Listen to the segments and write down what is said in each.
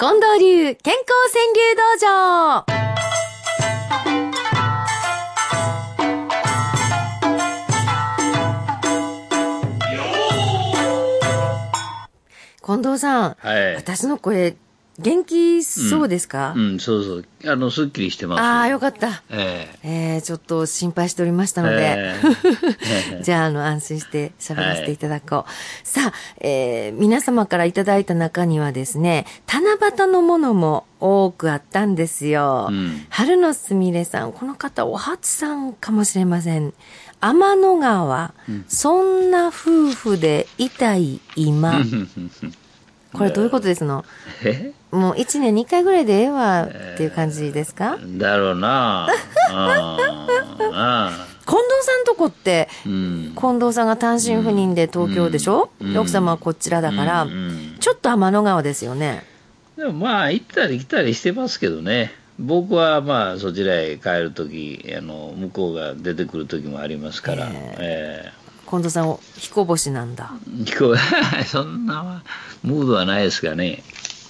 近藤流健康川柳道場近藤さん、はい。私の声、元気そうですか、うん、そうそう。あの、すっきりしてます。ああ、よかった。ええー、ちょっと心配しておりましたので、ええ じゃあ、あの、安心して喋らせていただこう。さあ、えー、皆様からいただいた中にはですね、七夕のものも多くあったんですよ。うん春のすみれさん、この方、お初さんかもしれません。天の川、そんな夫婦でいたい今。これどういうことですの？え？もう一年に一回ぐらいでええわっていう感じですか、だろうな。近藤さんとこって、ーうん。近藤さんが単身赴任で東京でしょ、うん。で奥様はこちらだから、ちょっと天の川ですよね。でもまあ、行ったり来たりしてますけどね。僕はまあ、そちらへ帰るとき、あの、向こうが出てくるときもありますから、え近藤さん、彦星なんだ。え聞こえ、そんなムードはないですがね。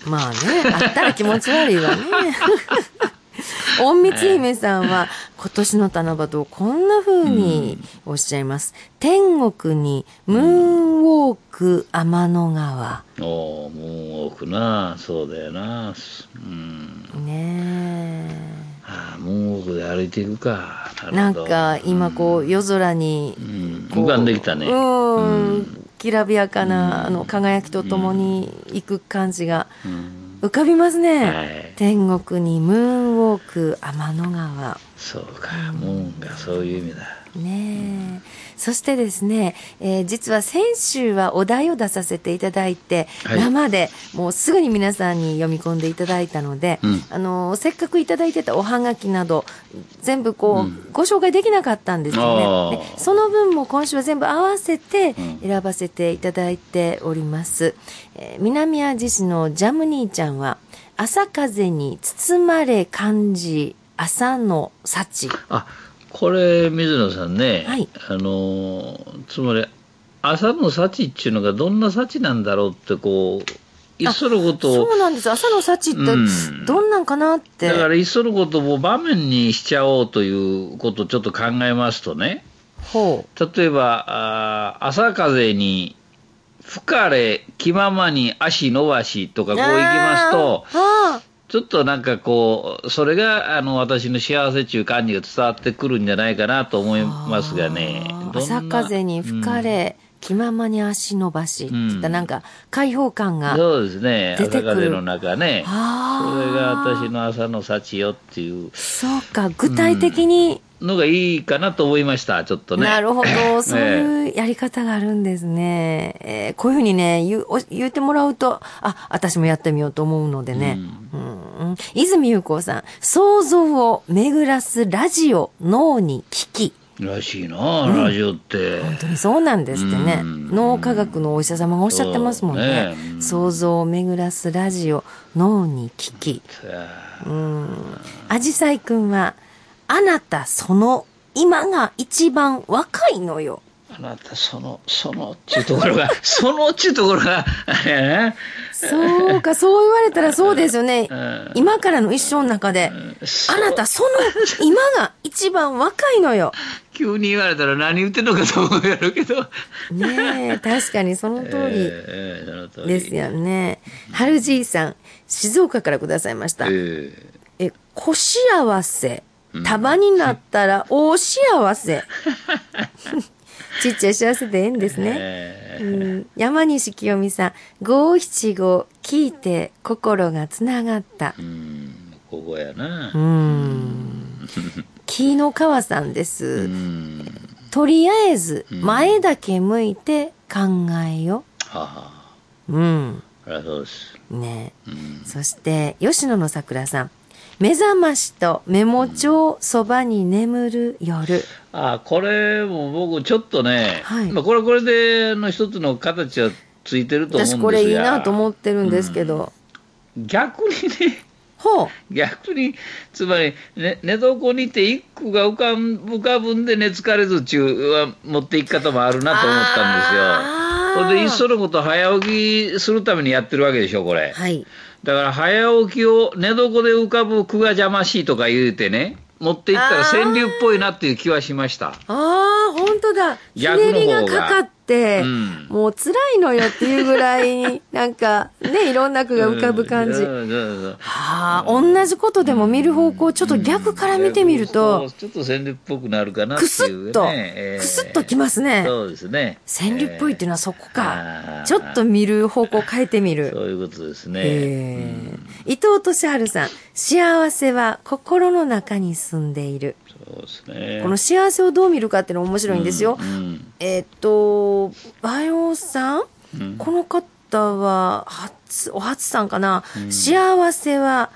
まあね、あったら気持ち悪いわね。隠密姫さんは、今年の七夕をこんな風におっしゃいます。天国にムーンウォーク天の川。おお、もう多くな、そうだよな。うん。ねああ、もう奥で歩いていくか。え。なんか、今こう、夜空にう浮かんできたね。うん、きらびやかな、あの、輝きとともに行く感じがうん浮かびますね。はい天国にムーンウォーク天の川。そうか、もうがそういう意味だ。ねえ。そしてですね、えー実は先週はお題を出させていただいて、はい生でもうすぐに皆さんに読み込んでいただいたので、うんあのせっかくいただいてたおはがきなど全部こう、ご紹介できなかったんですよね。でその分も今週は全部合わせてうん選ばせていただいております。えー南あじ市のジャム兄ちゃんは、朝風に包まれ感じ、朝の幸。あ、これ、水野さんね、はいあのー、つまり、朝の幸っていうのがどんな幸なんだろうって、こう、いっそのことをそうなんです。朝の幸ってうんどんなんかなって。だから、いっそのことを場面にしちゃおうということをちょっと考えますとね、ほ例えば、あー朝風に吹かれ、気ままに足伸ばしとかう。こういきますと、あちょっとなんかこう、それがあの私の幸せっていう感じが伝わってくるんじゃないかなと思いーますがね。朝風に吹かれ、気ままに足伸ばしうんなんか開放感が。そうですね。朝風の中ね。それが私の朝の幸よっていうそうか、具体的に、のがいいかなと思いました、ちょっとね。なるほど、そうえいうやり方があるんですね。えーこういうふうにね、言言ってもらうと、あ、私もやってみようと思うのでね。うん泉優子さん、想像を巡らすラジオ、脳に聞き。らしいな、ラジオって。本当にそうなんですってね。うん脳科学のお医者様がおっしゃってますもんね。ねうん想像を巡らすラジオ、脳に聞き。うん。アジサイくんは、あなたその、今が一番若いのよ。あなた、その、そのっていうところが、そのっていうところが、あれね。そうか、そう言われたらそうですよねうん。今からの一生の中で、そうあなたその、今が一番若いのよ。急に言われたら何言ってんのかと思うやろうけど。ねえ、確かにその通り。ですよね。春じいさん、静岡からくださいました。ええ、小幸せ。束になったら大幸せ。ちっちゃい幸せでええんですえね。えうん、山西清美さん、五七五聞いて心がつながったえ。うん、ここやなう。ん。木の川さんです。うん。とりあえず、前だけ向いて考えよ。はは。うん。あらそうです。ねうん。そして、吉野の桜さん。目覚ましとメモ帳そばに眠る夜。あ、これも僕ちょっとね、はいまあこれはこれでの一つの形はついてると思うんですが私これいいなと思ってるんですけど。逆にね、ほう。逆に、つまり、ね、寝床にて一句が浮かん浮かぶんで寝疲れずちゅうは持っていき方もあるなと思ったんですよ。あーそれで、いっそのこと早起きするためにやってるわけでしょ、これ。はい。だから早起きを寝床で浮かぶ句が邪魔しいとか言うてね、持っていったら川柳っぽいなっていう気はしました。ああ、本当だ。ひねりがかかって、うんもう辛いのよっていうぐらいに、なんか、ね、いろんな句が浮かぶ感じ。はあ、同じことでも見る方向、ちょっと逆から見てみると、ちょっと川柳っぽくなるかなく。すっと、えーくすっときますね。そうですね。川柳っぽいっていうのはそこあか。ーちょっと見る方向変えてみる。そういうことですね。えー伊藤俊治さん、幸せは心の中に住んでいる。そうですね。この幸せをどう見るかっていうのも面白いんですよ。うんえーっと、バイオさん、うんこの方は、初、お初さんかな、幸せは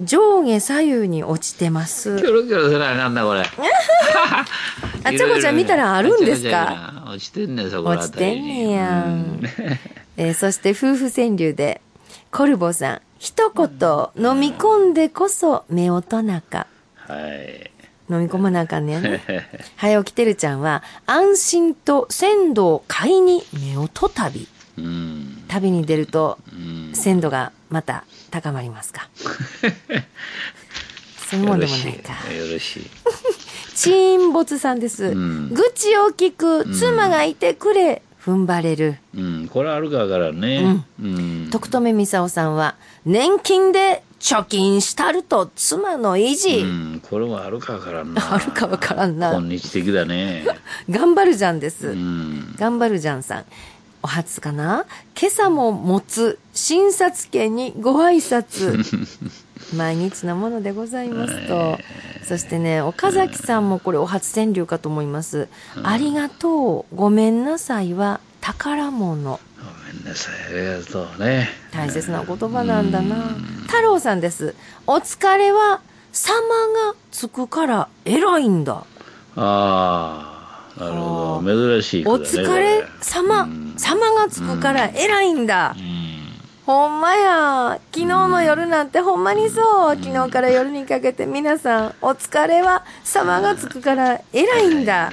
上下左右に落ちてますキ。ョロキョロせないなんだこれ？あちゃこちゃん見たらあるんですか？落ちてんねんそこら落ちてんねやん。えーそして夫婦川柳で、コルボさん、一言、飲み込んでこそ目音中。はい。飲み込まなあかんねんね。早起きてるちゃんは、安心と鮮度を買いに目音旅。うん。旅に出ると、うん。鮮度がまた高まりますか？そういうもんでもないか。よろしい。沈没さんです。うん愚痴を聞く妻がいてくれ、踏ん張れる。うん。これあるかわからんね。うん。徳留美沙さんは、年金で貯金したると妻の維持。うん。これもあるかわからんな。あるかわからんな今。日的だね。頑張るじゃんです。うん。頑張るじゃんさん。お初かな？今朝も持つ診察券にご挨拶。毎日のものでございますと。そしてね、岡崎さんもこれお初川柳かと思います。ありがとう、ごめんなさいは宝物。ごめんなさい。ありがとうね。大切な言葉なんだな。太郎さんです。お疲れは、様がつくから偉いんだ。ああ、なるほど。珍しい句お。疲れ様うん、様がつくから偉いんだう。ん。ほんまや。昨日の夜なんてほんまにそう。昨日から夜にかけて皆さん、お疲れは様がつくから偉いんだ。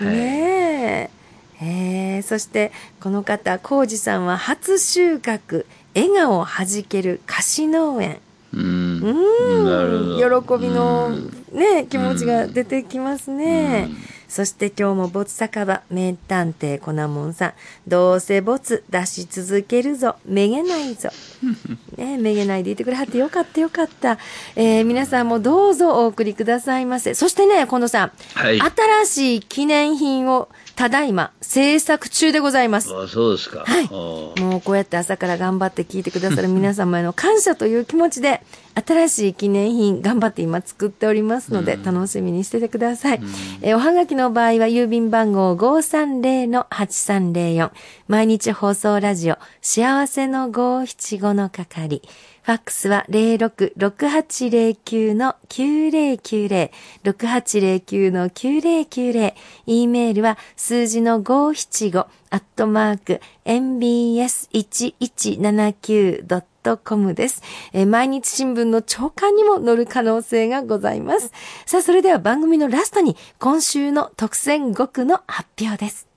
ねえ。えー、そして、この方、浩二さんは初収穫、笑顔はじける菓子農園。うん。喜びのね、気持ちが出てきますね。うんそして今日もボツ酒場、名探偵コナモンさん。どうせボツ出し続けるぞ。めげないぞ。ね、めげないでいてくれはってよかったよかった。えー皆さんもどうぞお送りくださいませ。そしてね、近藤さん。はい新しい記念品をただいま制作中でございます。あそうですか。はいあもうこうやって朝から頑張って聞いてくださる皆様への感謝という気持ちで、新しい記念品頑張って今作っておりますので、楽しみにしててください。えーおはがきの場合は郵便番号530-8304。毎日放送ラジオ、幸せの575の係。ファックスは06-6809-9090。6809-9090。e メールは数字の575アットマーク mbs1179.com です、えー毎日新聞の朝刊にも載る可能性がございます。さあ、それでは番組のラストに今週の特選5句の発表です。